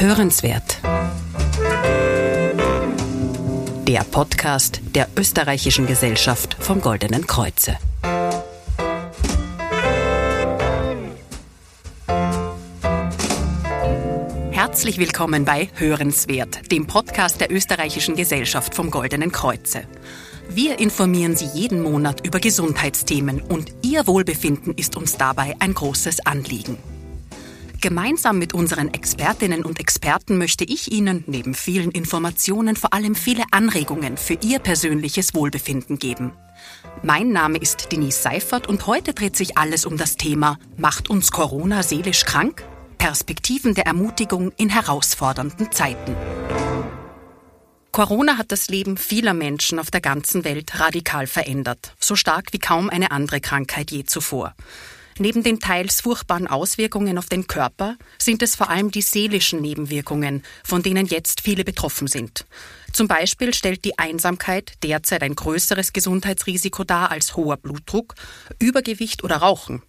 Hörenswert. Der Podcast der Österreichischen Gesellschaft vom Goldenen Kreuze. Herzlich willkommen bei Hörenswert, dem Podcast der Österreichischen Gesellschaft vom Goldenen Kreuze. Wir informieren Sie jeden Monat über Gesundheitsthemen und Ihr Wohlbefinden ist uns dabei ein großes Anliegen. Gemeinsam mit unseren Expertinnen und Experten möchte ich Ihnen neben vielen Informationen vor allem viele Anregungen für Ihr persönliches Wohlbefinden geben. Mein Name ist Denise Seifert und heute dreht sich alles um das Thema Macht uns Corona seelisch krank? Perspektiven der Ermutigung in herausfordernden Zeiten. Corona hat das Leben vieler Menschen auf der ganzen Welt radikal verändert, so stark wie kaum eine andere Krankheit je zuvor. Neben den teils furchtbaren Auswirkungen auf den Körper sind es vor allem die seelischen Nebenwirkungen, von denen jetzt viele betroffen sind. Zum Beispiel stellt die Einsamkeit derzeit ein größeres Gesundheitsrisiko dar als hoher Blutdruck, Übergewicht oder Rauchen.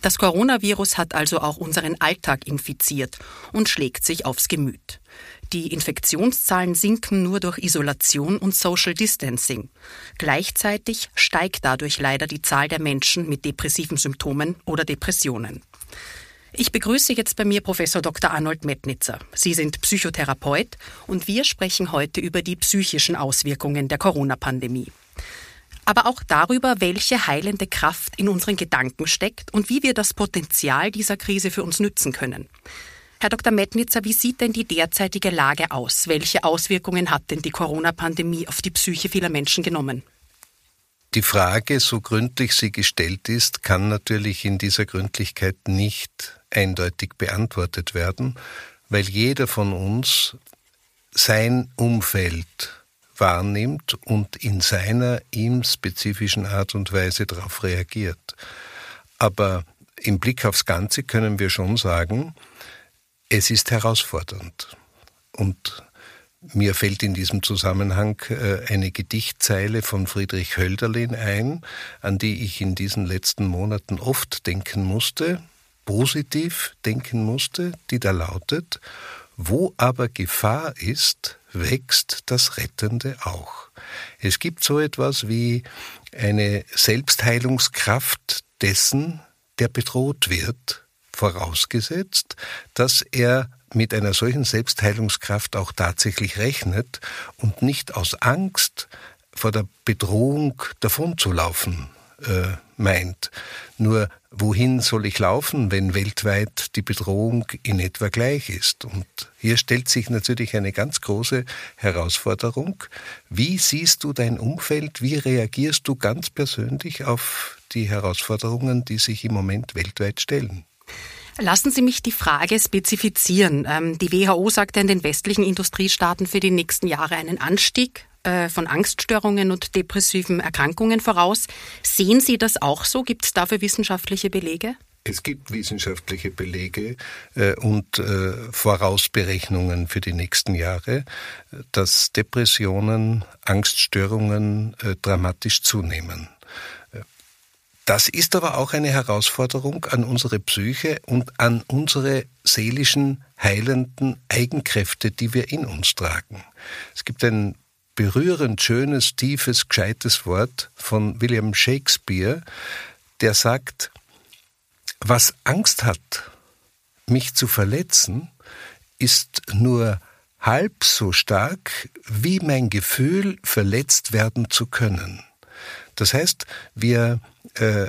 Das Coronavirus hat also auch unseren Alltag infiziert und schlägt sich aufs Gemüt. Die Infektionszahlen sinken nur durch Isolation und Social Distancing. Gleichzeitig steigt dadurch leider die Zahl der Menschen mit depressiven Symptomen oder Depressionen. Ich begrüße jetzt bei mir Professor Dr. Arnold Metnitzer. Sie sind Psychotherapeut und wir sprechen heute über die psychischen Auswirkungen der Corona-Pandemie. Aber auch darüber, welche heilende Kraft in unseren Gedanken steckt und wie wir das Potenzial dieser Krise für uns nützen können. Herr Dr. Metnitzer, wie sieht denn die derzeitige Lage aus? Welche Auswirkungen hat denn die Corona-Pandemie auf die Psyche vieler Menschen genommen? Die Frage, so gründlich sie gestellt ist, kann natürlich in dieser Gründlichkeit nicht eindeutig beantwortet werden, weil jeder von uns sein Umfeld wahrnimmt und in seiner ihm spezifischen Art und Weise darauf reagiert. Aber im Blick aufs Ganze können wir schon sagen, es ist herausfordernd. Und mir fällt in diesem Zusammenhang äh, eine Gedichtzeile von Friedrich Hölderlin ein, an die ich in diesen letzten Monaten oft denken musste, positiv denken musste, die da lautet, wo aber Gefahr ist, wächst das Rettende auch. Es gibt so etwas wie eine Selbstheilungskraft dessen, der bedroht wird, vorausgesetzt, dass er mit einer solchen Selbstheilungskraft auch tatsächlich rechnet und nicht aus Angst vor der Bedrohung davonzulaufen äh, meint. Nur wohin soll ich laufen, wenn weltweit die Bedrohung in etwa gleich ist? Und hier stellt sich natürlich eine ganz große Herausforderung. Wie siehst du dein Umfeld? Wie reagierst du ganz persönlich auf die Herausforderungen, die sich im Moment weltweit stellen? Lassen Sie mich die Frage spezifizieren. Ähm, die WHO sagt in den westlichen Industriestaaten für die nächsten Jahre einen Anstieg äh, von Angststörungen und depressiven Erkrankungen voraus. Sehen Sie das auch so? Gibt es dafür wissenschaftliche Belege? Es gibt wissenschaftliche Belege äh, und äh, Vorausberechnungen für die nächsten Jahre, dass Depressionen, Angststörungen dramatisch zunehmen. Das ist aber auch eine Herausforderung an unsere Psyche und an unsere seelischen, heilenden Eigenkräfte, die wir in uns tragen. Es gibt ein berührend schönes, tiefes, gescheites Wort von William Shakespeare, der sagt, was Angst hat, mich zu verletzen, ist nur halb so stark wie mein Gefühl, verletzt werden zu können. Das heißt, wir äh,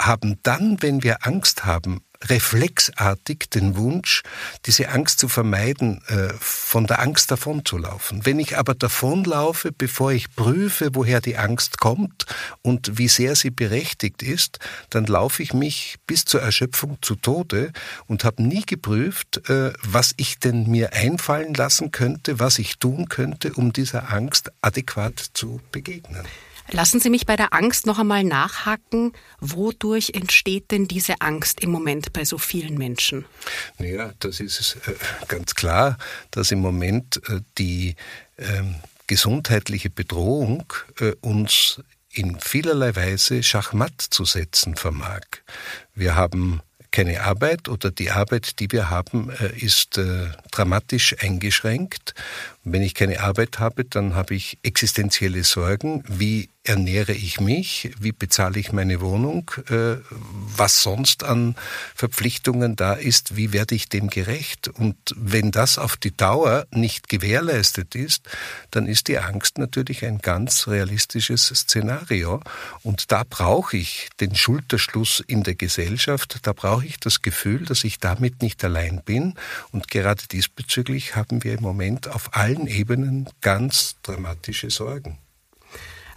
haben dann, wenn wir Angst haben, reflexartig den Wunsch, diese Angst zu vermeiden, äh, von der Angst davonzulaufen. Wenn ich aber davonlaufe, bevor ich prüfe, woher die Angst kommt und wie sehr sie berechtigt ist, dann laufe ich mich bis zur Erschöpfung zu Tode und habe nie geprüft, äh, was ich denn mir einfallen lassen könnte, was ich tun könnte, um dieser Angst adäquat zu begegnen. Lassen Sie mich bei der Angst noch einmal nachhaken. Wodurch entsteht denn diese Angst im Moment bei so vielen Menschen? Naja, das ist äh, ganz klar, dass im Moment äh, die ähm, gesundheitliche Bedrohung äh, uns in vielerlei Weise Schachmatt zu setzen vermag. Wir haben keine Arbeit oder die Arbeit, die wir haben, ist dramatisch eingeschränkt. Wenn ich keine Arbeit habe, dann habe ich existenzielle Sorgen. Wie ernähre ich mich? Wie bezahle ich meine Wohnung? Äh, was sonst an Verpflichtungen da ist, wie werde ich dem gerecht? Und wenn das auf die Dauer nicht gewährleistet ist, dann ist die Angst natürlich ein ganz realistisches Szenario. Und da brauche ich den Schulterschluss in der Gesellschaft, da brauche ich das Gefühl, dass ich damit nicht allein bin. Und gerade diesbezüglich haben wir im Moment auf allen Ebenen ganz dramatische Sorgen.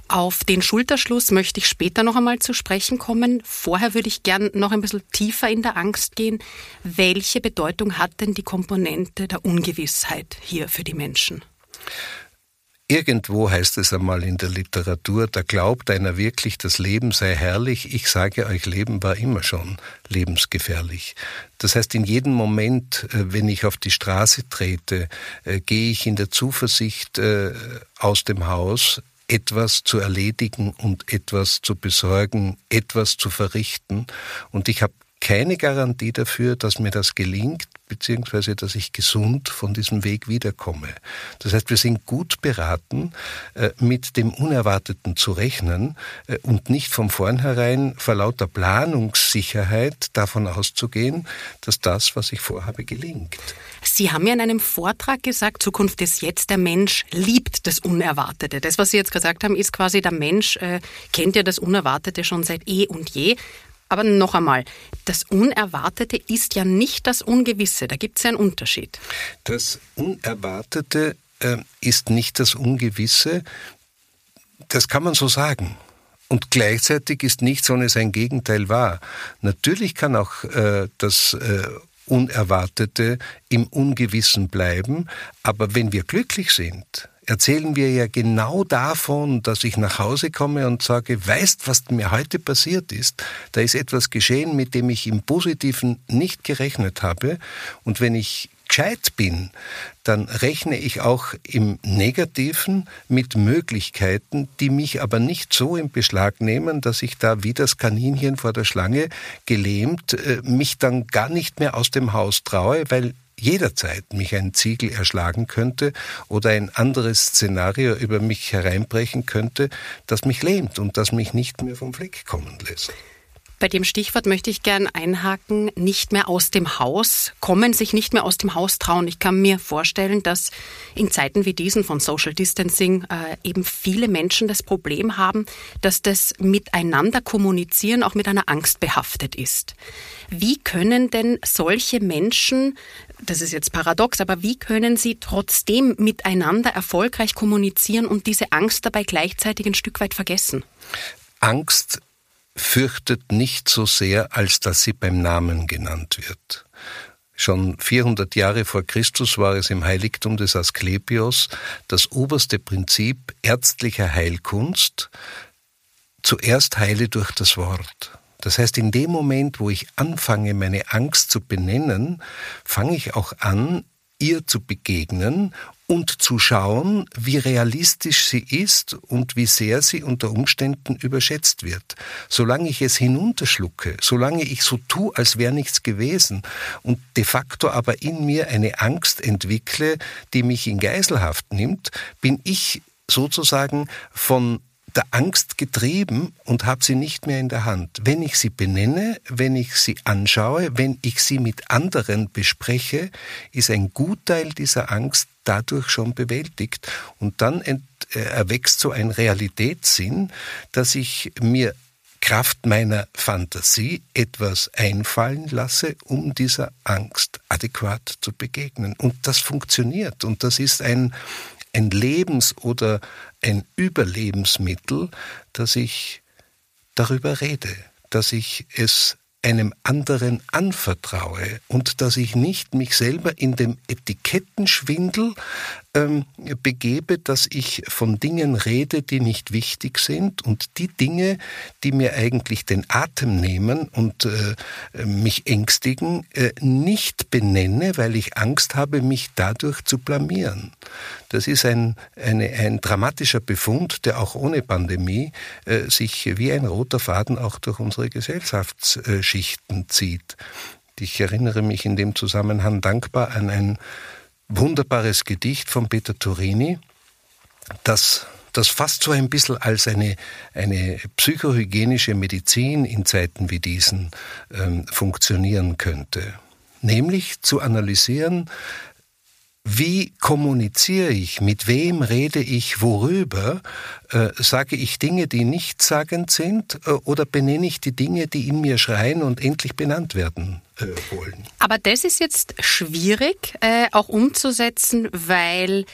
Auf den Schulterschluss möchte ich später noch einmal zu sprechen kommen. Vorher würde ich gern noch ein bisschen tiefer in der Angst gehen. Welche Bedeutung hat denn die Komponente der Ungewissheit hier für die Menschen? Irgendwo heißt es einmal in der Literatur, da glaubt einer wirklich, das Leben sei herrlich. Ich sage euch, Leben war immer schon lebensgefährlich. Das heißt, in jedem Moment, äh, wenn ich auf die Straße trete, äh, gehe ich in der Zuversicht äh, aus dem Haus, etwas zu erledigen und etwas zu besorgen, etwas zu verrichten. Und ich habe keine Garantie dafür, dass mir das gelingt, beziehungsweise dass ich gesund von diesem Weg wiederkomme. Das heißt, wir sind gut beraten, äh, mit dem Unerwarteten zu rechnen äh, und nicht von vornherein vor lauter Planungssicherheit davon auszugehen, dass das, was ich vorhabe, gelingt. Sie haben ja in einem Vortrag gesagt, Zukunft ist jetzt, der Mensch liebt das Unerwartete. Das, was Sie jetzt gesagt haben, ist quasi, der Mensch äh, kennt ja das Unerwartete schon seit eh und je. Aber noch einmal, das Unerwartete ist ja nicht das Ungewisse. Da gibt es ja einen Unterschied. Das Unerwartete äh, ist nicht das Ungewisse. Das kann man so sagen. Und gleichzeitig ist nichts ohne sein Gegenteil wahr. Natürlich kann auch äh, das äh, Unerwartete im Ungewissen bleiben, aber wenn wir glücklich sind, erzählen wir ja genau davon, dass ich nach Hause komme und sage, weißt, was mir heute passiert ist? Da ist etwas geschehen, mit dem ich im Positiven nicht gerechnet habe. Und wenn ich gescheit bin, dann rechne ich auch im Negativen mit Möglichkeiten, die mich aber nicht so in Beschlag nehmen, dass ich da wie das Kaninchen vor der Schlange gelähmt äh, mich dann gar nicht mehr aus dem Haus traue, weil jederzeit mich ein Ziegel erschlagen könnte oder ein anderes Szenario über mich hereinbrechen könnte, das mich lähmt und das mich nicht mehr vom Fleck kommen lässt. Bei dem Stichwort möchte ich gern einhaken, nicht mehr aus dem Haus kommen, sich nicht mehr aus dem Haus trauen. Ich kann mir vorstellen, dass in Zeiten wie diesen von Social Distancing äh, eben viele Menschen das Problem haben, dass das Miteinander kommunizieren auch mit einer Angst behaftet ist. Wie können denn solche Menschen, das ist jetzt paradox, aber wie können sie trotzdem miteinander erfolgreich kommunizieren und diese Angst dabei gleichzeitig ein Stück weit vergessen? Angst fürchtet nicht so sehr, als dass sie beim Namen genannt wird. Schon 400 Jahre vor Christus war es im Heiligtum des Asklepios das oberste Prinzip ärztlicher Heilkunst, zuerst heile durch das Wort. Das heißt, in dem Moment, wo ich anfange, meine Angst zu benennen, fange ich auch an, ihr zu begegnen und zu schauen, wie realistisch sie ist und wie sehr sie unter Umständen überschätzt wird. Solange ich es hinunterschlucke, solange ich so tue, als wäre nichts gewesen und de facto aber in mir eine Angst entwickle, die mich in Geiselhaft nimmt, bin ich sozusagen von der Angst getrieben und habe sie nicht mehr in der Hand. Wenn ich sie benenne, wenn ich sie anschaue, wenn ich sie mit anderen bespreche, ist ein Gutteil dieser Angst dadurch schon bewältigt. Und dann äh, erwächst so ein Realitätssinn, dass ich mir Kraft meiner Fantasie etwas einfallen lasse, um dieser Angst adäquat zu begegnen. Und das funktioniert. Und das ist ein, ein Lebens- oder ein Überlebensmittel, dass ich darüber rede, dass ich es einem anderen anvertraue und dass ich nicht mich selber in dem Etikettenschwindel ähm, begebe, dass ich von Dingen rede, die nicht wichtig sind und die Dinge, die mir eigentlich den Atem nehmen und äh, mich ängstigen, äh, nicht benenne, weil ich Angst habe, mich dadurch zu blamieren. Das ist ein, eine, ein dramatischer Befund, der auch ohne Pandemie äh, sich wie ein roter Faden auch durch unsere Gesellschaftsschichten zieht. Ich erinnere mich in dem Zusammenhang dankbar an ein wunderbares Gedicht von Peter Turini, das das fast so ein bisschen als eine, eine psychohygienische Medizin in Zeiten wie diesen ähm, funktionieren könnte. Nämlich zu analysieren, wie kommuniziere ich, mit wem rede ich, worüber, äh, sage ich Dinge, die nichtssagend sind, äh, oder benenne ich die Dinge, die in mir schreien und endlich benannt werden äh, wollen? Aber das ist jetzt schwierig äh, auch umzusetzen, weil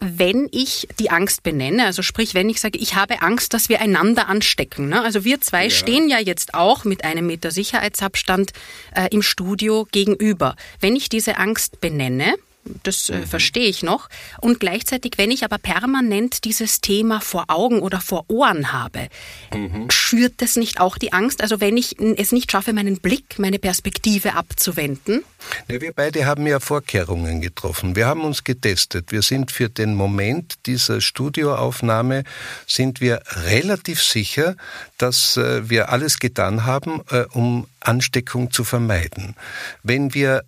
wenn ich die Angst benenne, also sprich, wenn ich sage, ich habe Angst, dass wir einander anstecken. Ne? Also wir zwei ja. stehen ja jetzt auch mit einem Meter Sicherheitsabstand äh, im Studio gegenüber. Wenn ich diese Angst benenne, das äh, mhm. verstehe ich noch. Und gleichzeitig, wenn ich aber permanent dieses Thema vor Augen oder vor Ohren habe, mhm. schürt das nicht auch die Angst? Also wenn ich es nicht schaffe, meinen Blick, meine Perspektive abzuwenden? Ja, wir beide haben ja Vorkehrungen getroffen. Wir haben uns getestet. Wir sind für den Moment dieser Studioaufnahme sind wir relativ sicher, dass äh, wir alles getan haben, äh, um Ansteckung zu vermeiden. Wenn wir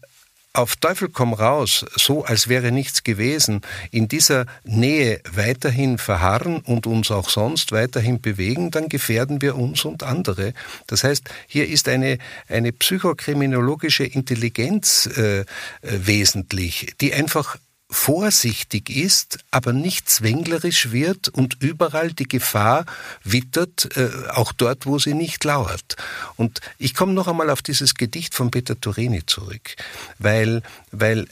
auf Teufel komm raus, so als wäre nichts gewesen, in dieser Nähe weiterhin verharren und uns auch sonst weiterhin bewegen, dann gefährden wir uns und andere. Das heißt, hier ist eine, eine psychokriminologische Intelligenz äh, äh wesentlich, die einfach vorsichtig ist, aber nicht zwänglerisch wird und überall die Gefahr wittert, äh, auch dort, wo sie nicht lauert. Und ich komme noch einmal auf dieses Gedicht von Peter Turini zurück, weil, weil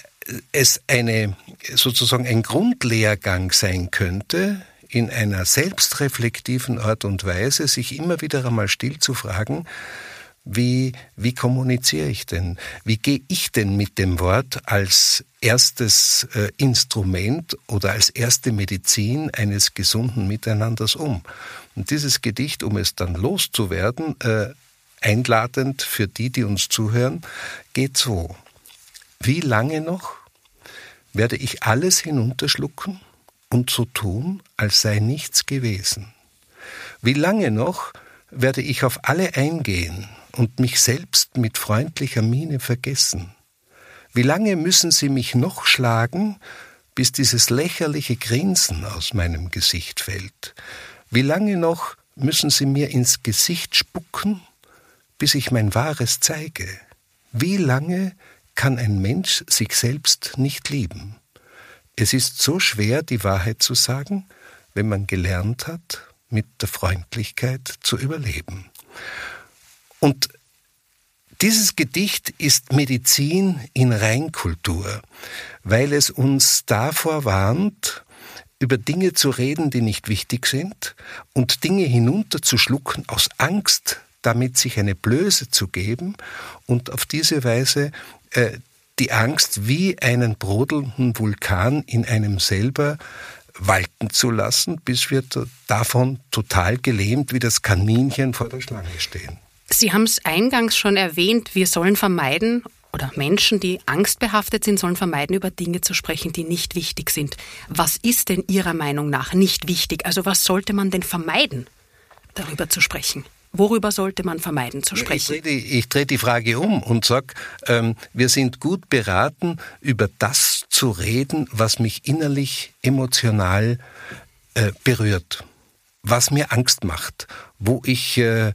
es eine, sozusagen ein Grundlehrgang sein könnte, in einer selbstreflektiven Art und Weise sich immer wieder einmal still zu fragen, wie, wie kommuniziere ich denn? Wie gehe ich denn mit dem Wort als erstes äh, Instrument oder als erste Medizin eines gesunden Miteinanders um? Und dieses Gedicht, um es dann loszuwerden, äh, einladend für die, die uns zuhören, geht so. Wie lange noch werde ich alles hinunterschlucken und so tun, als sei nichts gewesen? Wie lange noch werde ich auf alle eingehen und mich selbst mit freundlicher Miene vergessen? Wie lange müssen Sie mich noch schlagen, bis dieses lächerliche Grinsen aus meinem Gesicht fällt? Wie lange noch müssen Sie mir ins Gesicht spucken, bis ich mein Wahres zeige? Wie lange kann ein Mensch sich selbst nicht lieben? Es ist so schwer, die Wahrheit zu sagen, wenn man gelernt hat, mit der Freundlichkeit zu überleben. Und dieses Gedicht ist Medizin in Reinkultur, weil es uns davor warnt, über Dinge zu reden, die nicht wichtig sind und Dinge hinunterzuschlucken aus Angst, damit sich eine Blöße zu geben und auf diese Weise äh, die Angst wie einen brodelnden Vulkan in einem selber walten zu lassen, bis wir davon total gelähmt wie das Kaninchen vor der Schlange stehen. Sie haben es eingangs schon erwähnt, wir sollen vermeiden, oder Menschen, die angstbehaftet sind, sollen vermeiden, über Dinge zu sprechen, die nicht wichtig sind. Was ist denn Ihrer Meinung nach nicht wichtig? Also was sollte man denn vermeiden, darüber zu sprechen? Worüber sollte man vermeiden zu sprechen? Ich drehe die, ich drehe die Frage um und sage, ähm, wir sind gut beraten, über das zu reden, was mich innerlich emotional äh, berührt was mir Angst macht, wo ich äh, äh,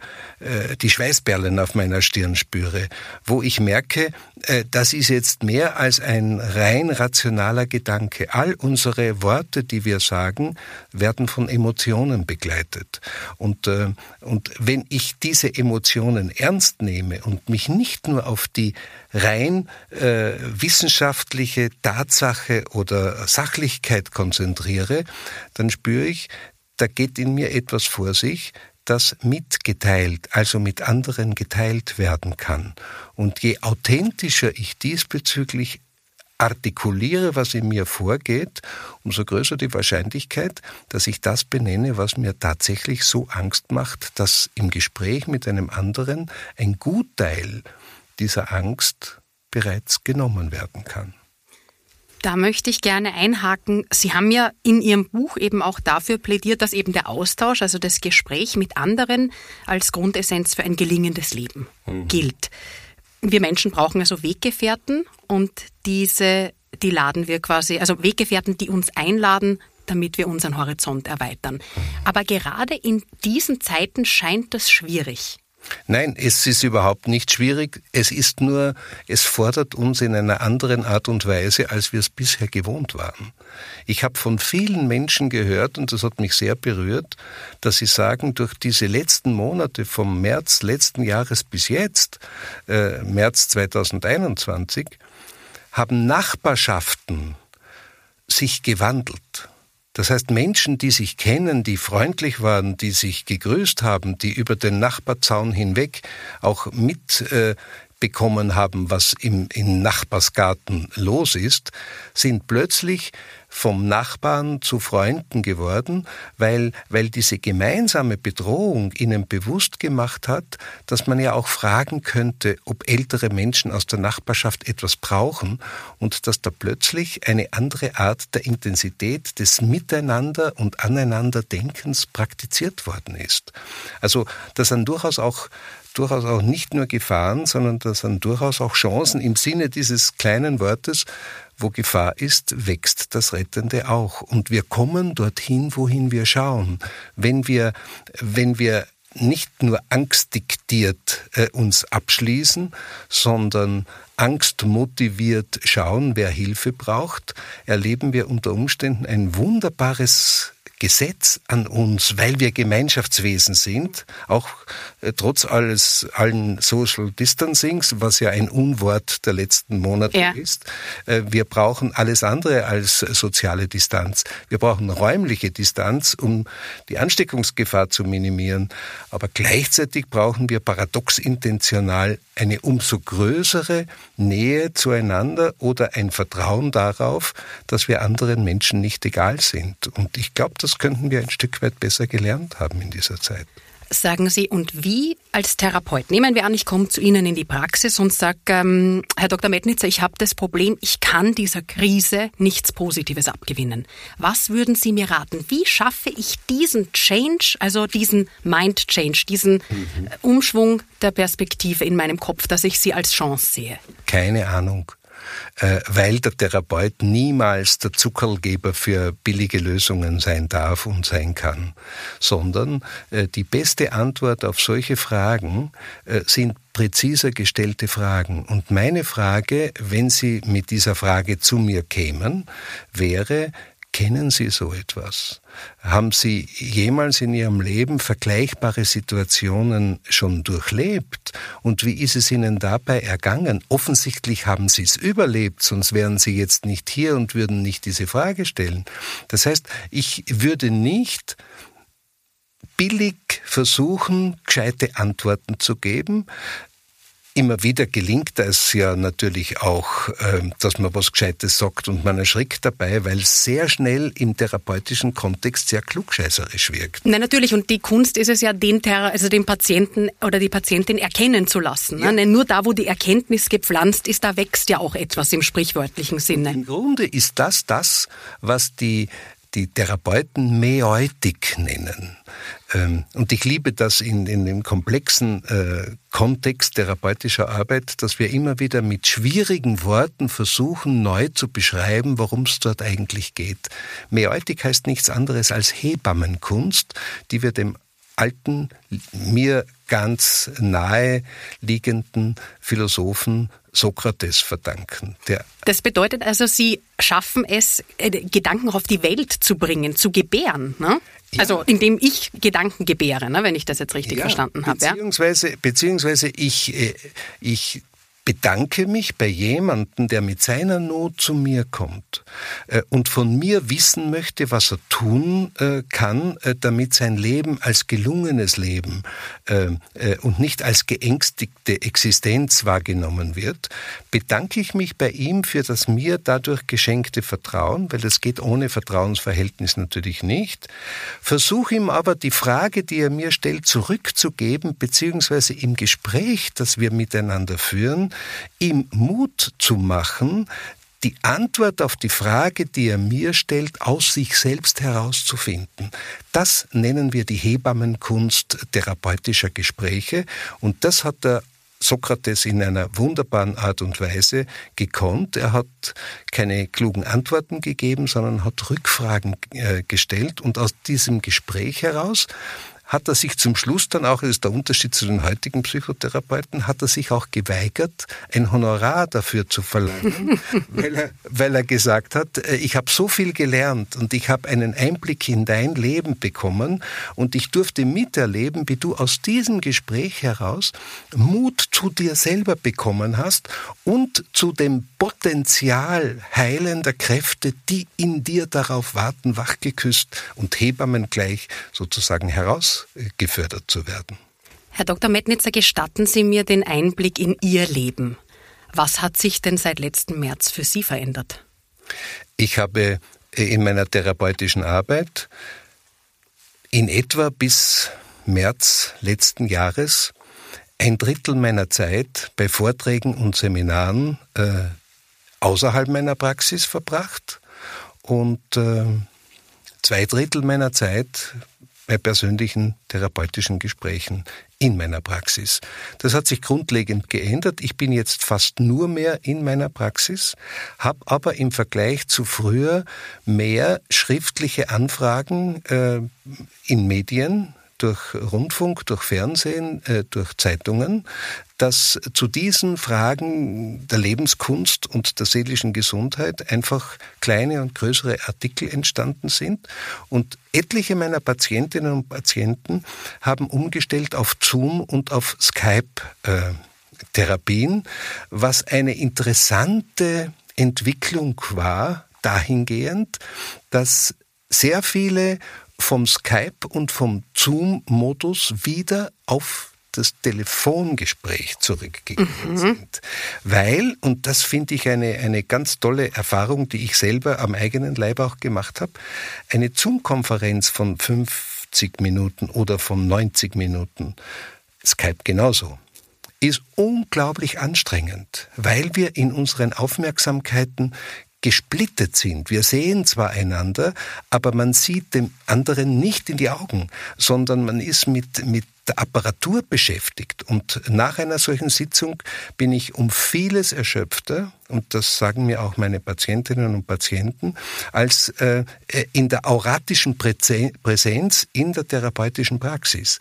die Schweißperlen auf meiner Stirn spüre, wo ich merke, äh, das ist jetzt mehr als ein rein rationaler Gedanke. All unsere Worte, die wir sagen, werden von Emotionen begleitet. Und, äh, und wenn ich diese Emotionen ernst nehme und mich nicht nur auf die rein äh, wissenschaftliche Tatsache oder Sachlichkeit konzentriere, dann spüre ich, da geht in mir etwas vor sich, das mitgeteilt, also mit anderen geteilt werden kann. Und je authentischer ich diesbezüglich artikuliere, was in mir vorgeht, umso größer die Wahrscheinlichkeit, dass ich das benenne, was mir tatsächlich so Angst macht, dass im Gespräch mit einem anderen ein Gutteil dieser Angst bereits genommen werden kann. Da möchte ich gerne einhaken. Sie haben ja in Ihrem Buch eben auch dafür plädiert, dass eben der Austausch, also das Gespräch mit anderen als Grundessenz für ein gelingendes Leben mhm. gilt. Wir Menschen brauchen also Weggefährten und diese, die laden wir quasi, also Weggefährten, die uns einladen, damit wir unseren Horizont erweitern. Aber gerade in diesen Zeiten scheint das schwierig. Nein, es ist überhaupt nicht schwierig. Es ist nur, es fordert uns in einer anderen Art und Weise, als wir es bisher gewohnt waren. Ich habe von vielen Menschen gehört, und das hat mich sehr berührt, dass sie sagen, durch diese letzten Monate vom März letzten Jahres bis jetzt, äh, März 2021, haben Nachbarschaften sich gewandelt. Das heißt, Menschen, die sich kennen, die freundlich waren, die sich gegrüßt haben, die über den Nachbarzaun hinweg auch mit äh, haben, was im, im Nachbarsgarten los ist, sind plötzlich vom Nachbarn zu Freunden geworden, weil, weil diese gemeinsame Bedrohung ihnen bewusst gemacht hat, dass man ja auch fragen könnte, ob ältere Menschen aus der Nachbarschaft etwas brauchen und dass da plötzlich eine andere Art der Intensität des Miteinander und Aneinanderdenkens praktiziert worden ist. Also, dass dann durchaus auch durchaus auch nicht nur Gefahren, sondern das sind durchaus auch Chancen im Sinne dieses kleinen Wortes, wo Gefahr ist, wächst das Rettende auch. Und wir kommen dorthin, wohin wir schauen. Wenn wir, wenn wir nicht nur angstdiktiert äh, uns abschließen, sondern angstmotiviert schauen, wer Hilfe braucht, erleben wir unter Umständen ein wunderbares Gesetz an uns, weil wir Gemeinschaftswesen sind, auch äh, trotz alles, allen Social Distancings, was ja ein Unwort der letzten Monate ja. ist. Äh, wir brauchen alles andere als soziale Distanz. Wir brauchen räumliche Distanz, um die Ansteckungsgefahr zu minimieren. Aber gleichzeitig brauchen wir paradox intentional eine umso größere Nähe zueinander oder ein Vertrauen darauf, dass wir anderen Menschen nicht egal sind. Und ich glaube, das könnten wir ein Stück weit besser gelernt haben in dieser Zeit. Sagen Sie, und wie als Therapeut? Nehmen wir an, ich komme zu Ihnen in die Praxis und sage, ähm, Herr Dr. Metnitzer, ich habe das Problem, ich kann dieser Krise nichts Positives abgewinnen. Was würden Sie mir raten? Wie schaffe ich diesen Change, also diesen Mind Change, diesen mhm. Umschwung der Perspektive in meinem Kopf, dass ich sie als Chance sehe? Keine Ahnung. Äh, weil der Therapeut niemals der Zuckergeber für billige Lösungen sein darf und sein kann, sondern äh, die beste Antwort auf solche Fragen äh, sind präziser gestellte Fragen. Und meine Frage, wenn Sie mit dieser Frage zu mir kämen, wäre, Kennen Sie so etwas? Haben Sie jemals in Ihrem Leben vergleichbare Situationen schon durchlebt? Und wie ist es Ihnen dabei ergangen? Offensichtlich haben Sie es überlebt, sonst wären Sie jetzt nicht hier und würden nicht diese Frage stellen. Das heißt, ich würde nicht billig versuchen, gescheite Antworten zu geben, Immer wieder gelingt es ja natürlich auch, ähm, dass man was Gescheites sagt und man erschrickt dabei, weil es sehr schnell im therapeutischen Kontext sehr klugscheißerisch wirkt. Nein, natürlich. Und die Kunst ist es ja, den, also den Patienten oder die Patientin erkennen zu lassen. Ja. Ne? Nur da, wo die Erkenntnis gepflanzt ist, da wächst ja auch etwas im sprichwörtlichen Sinne. Im Grunde ist das das, was die die Therapeuten Mäeutik nennen. Ähm, und ich liebe das in, in dem komplexen äh, Kontext therapeutischer Arbeit, dass wir immer wieder mit schwierigen Worten versuchen, neu zu beschreiben, worum es dort eigentlich geht. Mäeutik heißt nichts anderes als Hebammenkunst, die wir dem alten, mir ganz nahe liegenden Philosophen Sokrates verdanken. das bedeutet also, Sie schaffen es, äh, Gedanken auf die Welt zu bringen, zu gebären. Ne? Ja. Also indem ich Gedanken gebäre, ne, wenn ich das jetzt richtig ja, verstanden habe. Beziehungsweise, ja? beziehungsweise ich, äh, ich bedanke mich bei jemandem, der mit seiner Not zu mir kommt äh, und von mir wissen möchte, was er tun äh, kann, äh, damit sein Leben als gelungenes Leben äh, äh, und nicht als geängstigte Existenz wahrgenommen wird, bedanke ich mich bei ihm für das mir dadurch geschenkte Vertrauen, weil das geht ohne Vertrauensverhältnis natürlich nicht, versuche ihm aber die Frage, die er mir stellt, zurückzugeben, beziehungsweise im Gespräch, das wir miteinander führen, ihm Mut zu machen, die Antwort auf die Frage, die er mir stellt, aus sich selbst herauszufinden. Das nennen wir die Hebammenkunst therapeutischer Gespräche und das hat der Sokrates in einer wunderbaren Art und Weise gekonnt. Er hat keine klugen Antworten gegeben, sondern hat Rückfragen äh, gestellt und aus diesem Gespräch heraus hat er sich zum Schluss dann auch, das ist der Unterschied zu den heutigen Psychotherapeuten, hat er sich auch geweigert, ein Honorar dafür zu verlangen, weil, er, weil er gesagt hat, äh, ich habe so viel gelernt und ich habe einen Einblick in dein Leben bekommen und ich durfte miterleben, wie du aus diesem Gespräch heraus Mut zu dir selber bekommen hast und zu dem Potenzial heilender Kräfte, die in dir darauf warten, wachgeküsst und Hebammen gleich sozusagen heraus gefördert zu werden. Herr Dr. Metnitzer, gestatten Sie mir den Einblick in Ihr Leben. Was hat sich denn seit letzten März für Sie verändert? Ich habe in meiner therapeutischen Arbeit in etwa bis März letzten Jahres ein Drittel meiner Zeit bei Vorträgen und Seminaren äh, außerhalb meiner Praxis verbracht und äh, zwei Drittel meiner Zeit bei persönlichen therapeutischen Gesprächen in meiner Praxis. Das hat sich grundlegend geändert. Ich bin jetzt fast nur mehr in meiner Praxis, habe aber im Vergleich zu früher mehr schriftliche Anfragen äh, in Medien, durch Rundfunk, durch Fernsehen, äh, durch Zeitungen, dass zu diesen Fragen der Lebenskunst und der seelischen Gesundheit einfach kleine und größere Artikel entstanden sind. Und etliche meiner Patientinnen und Patienten haben umgestellt auf Zoom und auf Skype. Äh, was eine interessante Entwicklung war, dahingehend, dass sehr viele vom Skype und vom Zoom-Modus wieder auf das Telefongespräch zurückgegangen mhm. sind. Weil, und das finde ich eine, eine ganz tolle Erfahrung, die ich selber am eigenen Leib auch gemacht habe, eine Zoom-Konferenz von 50 Minuten oder von 90 Minuten, Skype genauso, ist unglaublich anstrengend, weil wir in unseren Aufmerksamkeiten gesplittet sind. Wir sehen zwar einander, aber man sieht dem anderen nicht in die Augen, sondern man ist mit, mit der Apparatur beschäftigt. Und nach einer solchen Sitzung bin ich um vieles erschöpfter, und das sagen mir auch meine Patientinnen und Patienten, als äh, in der auratischen Präsenz in der therapeutischen Praxis.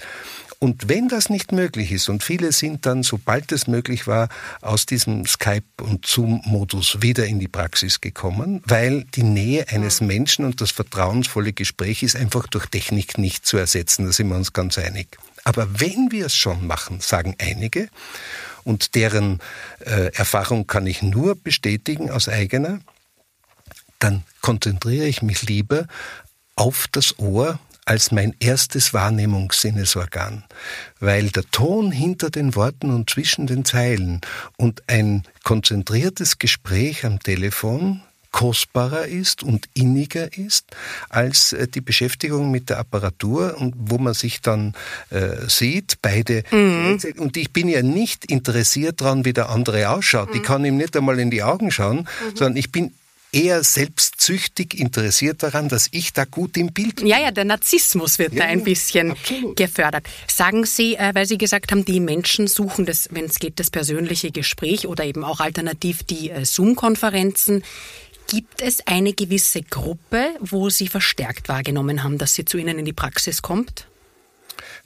Und wenn das nicht möglich ist, und viele sind dann, sobald es möglich war, aus diesem Skype- und Zoom-Modus wieder in die Praxis gekommen, weil die Nähe eines Menschen und das vertrauensvolle Gespräch ist einfach durch Technik nicht zu ersetzen, da sind wir uns ganz einig. Aber wenn wir es schon machen, sagen einige, und deren äh, Erfahrung kann ich nur bestätigen aus eigener, dann konzentriere ich mich lieber auf das Ohr als mein erstes Wahrnehmungssinnesorgan, weil der Ton hinter den Worten und zwischen den Zeilen und ein konzentriertes Gespräch am Telefon kostbarer ist und inniger ist als äh, die Beschäftigung mit der Apparatur und wo man sich dann äh, sieht, beide. Mhm. Und ich bin ja nicht interessiert daran, wie der andere ausschaut. Mhm. Ich kann ihm nicht einmal in die Augen schauen, mhm. sondern ich bin eher selbstsüchtig interessiert daran, dass ich da gut im Bild bin. Ja, ja, der Narzissmus wird ja, da ein bisschen absolut. gefördert. Sagen Sie, äh, weil Sie gesagt haben, die Menschen suchen das, wenn es geht, das persönliche Gespräch oder eben auch alternativ die äh, Zoom-Konferenzen. Gibt es eine gewisse Gruppe, wo Sie verstärkt wahrgenommen haben, dass sie zu Ihnen in die Praxis kommt?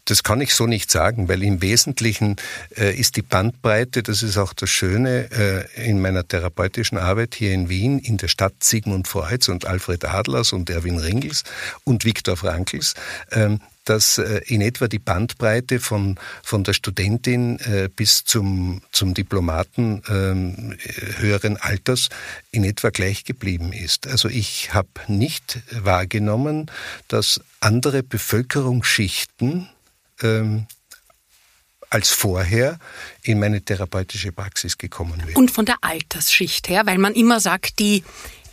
Das kann ich so nicht sagen, weil im Wesentlichen äh, ist die Bandbreite, das ist auch das Schöne äh, in meiner therapeutischen Arbeit hier in Wien, in der Stadt Sigmund Freuds und Alfred Adlers und Erwin Ringels und Viktor Frankls, ähm, dass äh, in etwa die Bandbreite von, von der Studentin äh, bis zum, zum Diplomaten ähm, höheren Alters in etwa gleich geblieben ist. Also ich habe nicht wahrgenommen, dass andere Bevölkerungsschichten ähm, als vorher in meine therapeutische Praxis gekommen wäre. Und von der Altersschicht her, weil man immer sagt, die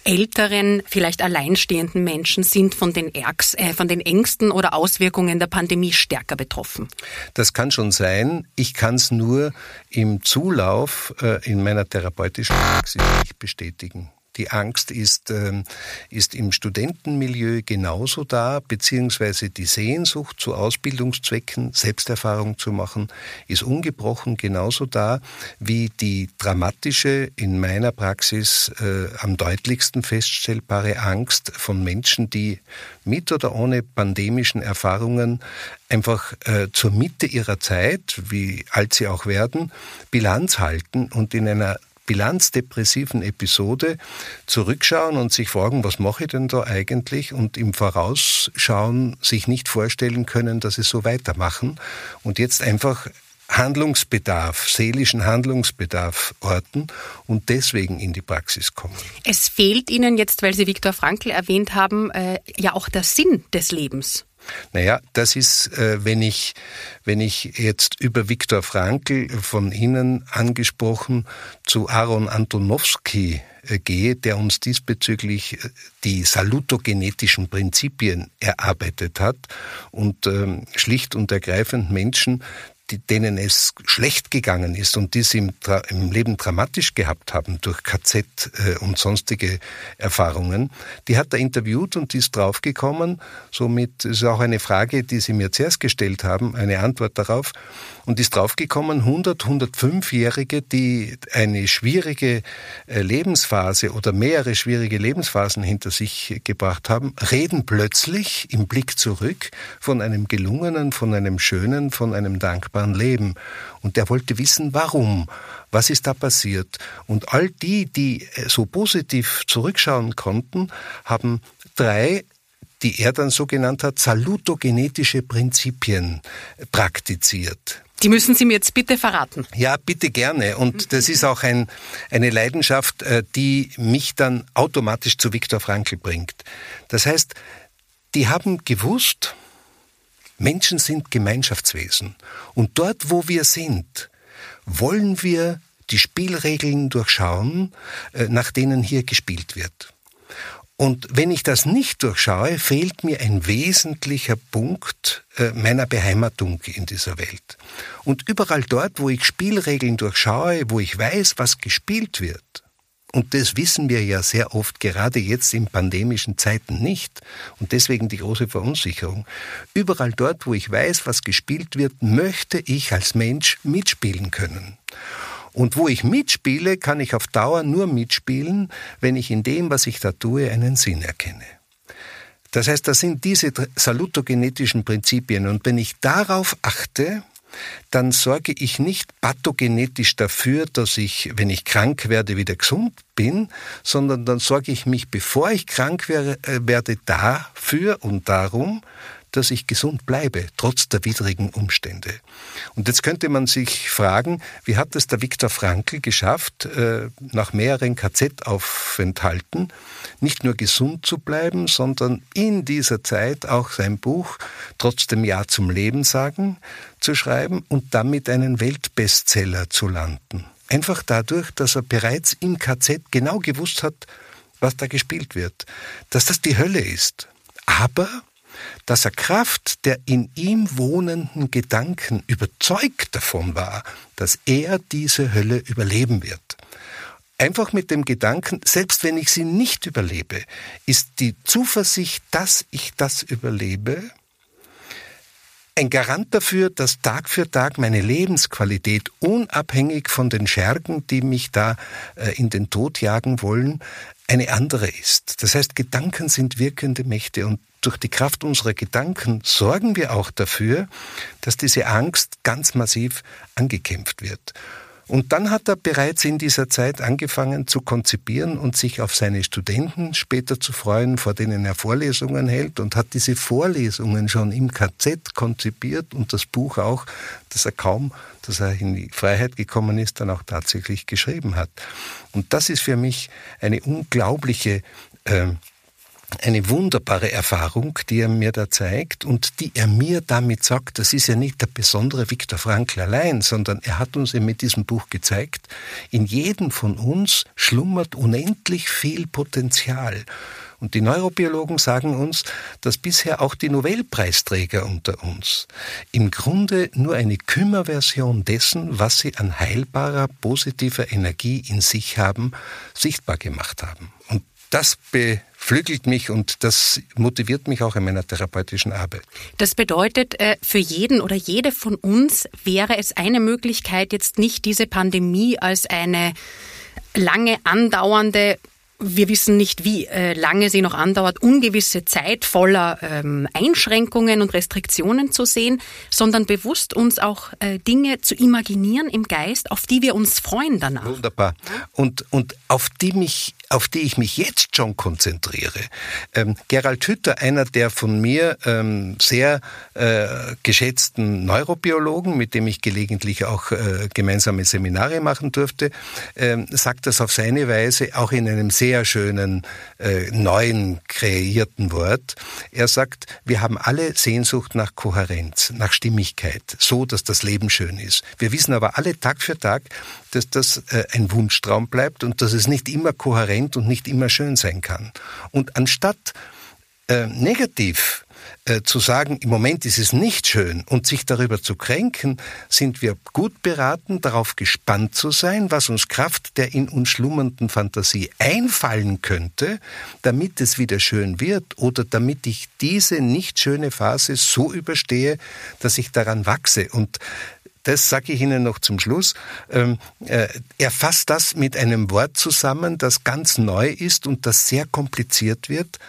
älteren, vielleicht alleinstehenden Menschen sind von den, Ärgs, äh, von den Ängsten oder Auswirkungen der Pandemie stärker betroffen. Das kann schon sein. Ich kann es nur im Zulauf äh, in meiner therapeutischen Praxis nicht bestätigen. Die Angst ist, ähm, ist im Studentenmilieu genauso da, beziehungsweise die Sehnsucht zu Ausbildungszwecken, Selbsterfahrung zu machen, ist ungebrochen genauso da wie die dramatische, in meiner Praxis äh, am deutlichsten feststellbare Angst von Menschen, die mit oder ohne pandemischen Erfahrungen einfach äh, zur Mitte ihrer Zeit, wie alt sie auch werden, Bilanz halten und in einer bilanzdepressiven Episode zurückschauen und sich fragen, was mache ich denn da eigentlich und im Vorausschauen sich nicht vorstellen können, dass sie so weitermachen und jetzt einfach Handlungsbedarf, seelischen Handlungsbedarf orten und deswegen in die Praxis kommen. Es fehlt Ihnen jetzt, weil Sie Viktor Frankl erwähnt haben, äh, ja auch der Sinn des Lebens. Naja, das ist, äh, wenn ich, wenn ich jetzt über Viktor Frankl von Ihnen angesprochen zu Aaron Antonowski äh, gehe, der uns diesbezüglich äh, die salutogenetischen Prinzipien erarbeitet hat und ähm, schlicht und ergreifend Menschen denen es schlecht gegangen ist und die sie im, im Leben dramatisch gehabt haben durch KZ äh, und sonstige Erfahrungen, die hat er interviewt und die ist draufgekommen. Somit ist auch eine Frage, die Sie mir zuerst gestellt haben, eine Antwort darauf und ist draufgekommen, 100, 105-Jährige, die eine schwierige äh, Lebensphase oder mehrere schwierige Lebensphasen hinter sich gebracht haben, reden plötzlich im Blick zurück von einem gelungenen, von einem schönen, von einem dankbaren Leben. Und er wollte wissen, warum, was ist da passiert. Und all die, die äh, so positiv zurückschauen konnten, haben drei die er dann so genannt hat, salutogenetische Prinzipien praktiziert. Die müssen Sie mir jetzt bitte verraten. Ja, bitte gerne. Und das ist auch ein, eine Leidenschaft, äh, die mich dann automatisch zu Viktor Frankl bringt. Das heißt, die haben gewusst, Menschen sind Gemeinschaftswesen. Und dort, wo wir sind, wollen wir die Spielregeln durchschauen, äh, nach denen hier gespielt wird. Und wenn ich das nicht durchschaue, fehlt mir ein wesentlicher Punkt äh, meiner Beheimatung in dieser Welt. Und überall dort, wo ich Spielregeln durchschaue, wo ich weiß, was gespielt wird, und das wissen wir ja sehr oft, gerade jetzt in pandemischen Zeiten nicht. Und deswegen die große Verunsicherung. Überall dort, wo ich weiß, was gespielt wird, möchte ich als Mensch mitspielen können. Und wo ich mitspiele, kann ich auf Dauer nur mitspielen, wenn ich in dem, was ich da tue, einen Sinn erkenne. Das heißt, das sind diese salutogenetischen Prinzipien. Und wenn ich darauf achte, dann sorge ich nicht pathogenetisch dafür, dass ich, wenn ich krank werde, wieder gesund bin, sondern dann sorge ich mich, bevor ich krank äh, werde, dafür und darum, dass ich gesund bleibe, trotz der widrigen Umstände. Und jetzt könnte man sich fragen, wie hat es der Viktor Frankl geschafft, äh, nach mehreren KZ-Aufenthalten nicht nur gesund zu bleiben, sondern in dieser Zeit auch sein Buch Trotzdem Ja zum Leben sagen zu schreiben und damit einen Weltbestseller zu landen. Einfach dadurch, dass er bereits im KZ genau gewusst hat, was da gespielt wird, dass das die Hölle ist. Aber dass er Kraft der in ihm wohnenden Gedanken überzeugt davon war, dass er diese Hölle überleben wird. Einfach mit dem Gedanken, selbst wenn ich sie nicht überlebe, ist die Zuversicht, dass ich das überlebe, ein Garant dafür, dass Tag für Tag meine Lebensqualität unabhängig von den Schergen, die mich da äh, in den Tod jagen wollen, eine andere ist. Das heißt, Gedanken sind wirkende Mächte und durch die Kraft unserer Gedanken sorgen wir auch dafür, dass diese Angst ganz massiv angekämpft wird. Und dann hat er bereits in dieser Zeit angefangen zu konzipieren und sich auf seine Studenten später zu freuen, vor denen er Vorlesungen hält und hat diese Vorlesungen schon im KZ konzipiert und das Buch auch, das er kaum, dass er in die Freiheit gekommen ist, dann auch tatsächlich geschrieben hat. Und das ist für mich eine unglaubliche äh, eine wunderbare Erfahrung, die er mir da zeigt und die er mir damit sagt, das ist ja nicht der besondere Viktor Frankl allein, sondern er hat uns mit diesem Buch gezeigt, in jedem von uns schlummert unendlich viel Potenzial. Und die Neurobiologen sagen uns, dass bisher auch die Nobelpreisträger unter uns im Grunde nur eine Kümmerversion dessen, was sie an heilbarer, positiver Energie in sich haben, sichtbar gemacht haben. Und das beflügelt mich und das motiviert mich auch in meiner therapeutischen Arbeit. Das bedeutet, äh, für jeden oder jede von uns wäre es eine Möglichkeit, jetzt nicht diese Pandemie als eine lange andauernde wir wissen nicht, wie äh, lange sie noch andauert, ungewisse Zeit voller ähm, Einschränkungen und Restriktionen zu sehen, sondern bewusst uns auch äh, Dinge zu imaginieren im Geist, auf die wir uns freuen danach. Wunderbar. Und, und auf die mich auf die ich mich jetzt schon konzentriere. Ähm, Gerald Hütter, einer der von mir ähm, sehr äh, geschätzten Neurobiologen, mit dem ich gelegentlich auch äh, gemeinsame Seminare machen durfte, ähm, sagt das auf seine Weise auch in einem sehr schönen äh, neuen kreierten Wort. Er sagt, wir haben alle Sehnsucht nach Kohärenz, nach Stimmigkeit, so dass das Leben schön ist. Wir wissen aber alle Tag für Tag, dass das äh, ein Wunschtraum bleibt und dass es nicht immer kohärent und nicht immer schön sein kann. Und anstatt äh, negativ äh, zu sagen, im Moment ist es nicht schön und sich darüber zu kränken, sind wir gut beraten, darauf gespannt zu sein, was uns Kraft der in uns schlummernden Fantasie einfallen könnte, damit es wieder schön wird oder damit ich diese nicht schöne Phase so überstehe, dass ich daran wachse. Und das sage ich Ihnen noch zum Schluss, ähm, äh, er fasst das mit einem Wort zusammen, das ganz neu ist und das sehr kompliziert wird,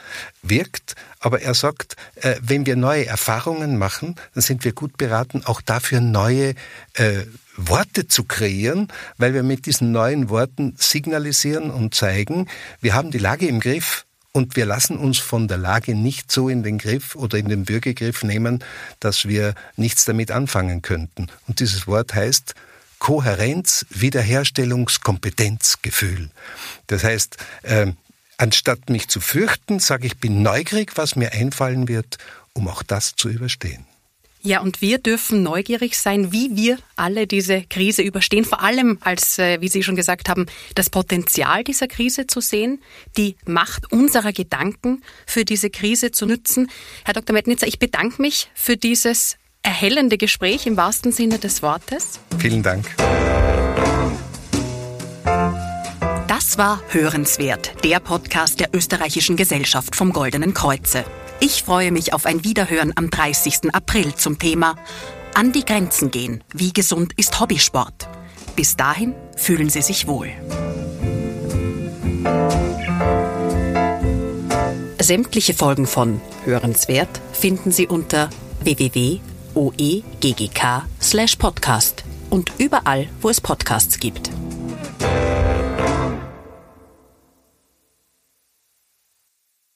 wirkt, aber er sagt, äh, wenn wir neue Erfahrungen machen, dann sind wir gut beraten, auch dafür neue äh, Worte zu kreieren, weil wir mit diesen neuen Worten signalisieren und zeigen, wir haben die Lage im Griff, und wir lassen uns von der Lage nicht so in den Griff oder in den Würgegriff nehmen, dass wir nichts damit anfangen könnten. Und dieses Wort heißt Kohärenz, Wiederherstellungskompetenzgefühl. Das heißt, äh, anstatt mich zu fürchten, sage ich, bin neugierig, was mir einfallen wird, um auch das zu überstehen. Ja, und wir dürfen neugierig sein, wie wir alle diese Krise überstehen, vor allem als, äh, wie Sie schon gesagt haben, das Potenzial dieser Krise zu sehen, die Macht unserer Gedanken für diese Krise zu nützen. Herr Dr. Metnitzer, ich bedanke mich für dieses erhellende Gespräch im wahrsten Sinne des Wortes. Vielen Dank. Das war Hörenswert, der Podcast der Österreichischen Gesellschaft vom Goldenen Kreuze. Ich freue mich auf ein Wiederhören am 30. April zum Thema An die Grenzen gehen. Wie gesund ist Hobbysport? Bis dahin fühlen Sie sich wohl. Sämtliche Folgen von Hörenswert finden Sie unter www.oeggk/podcast und überall, wo es Podcasts gibt.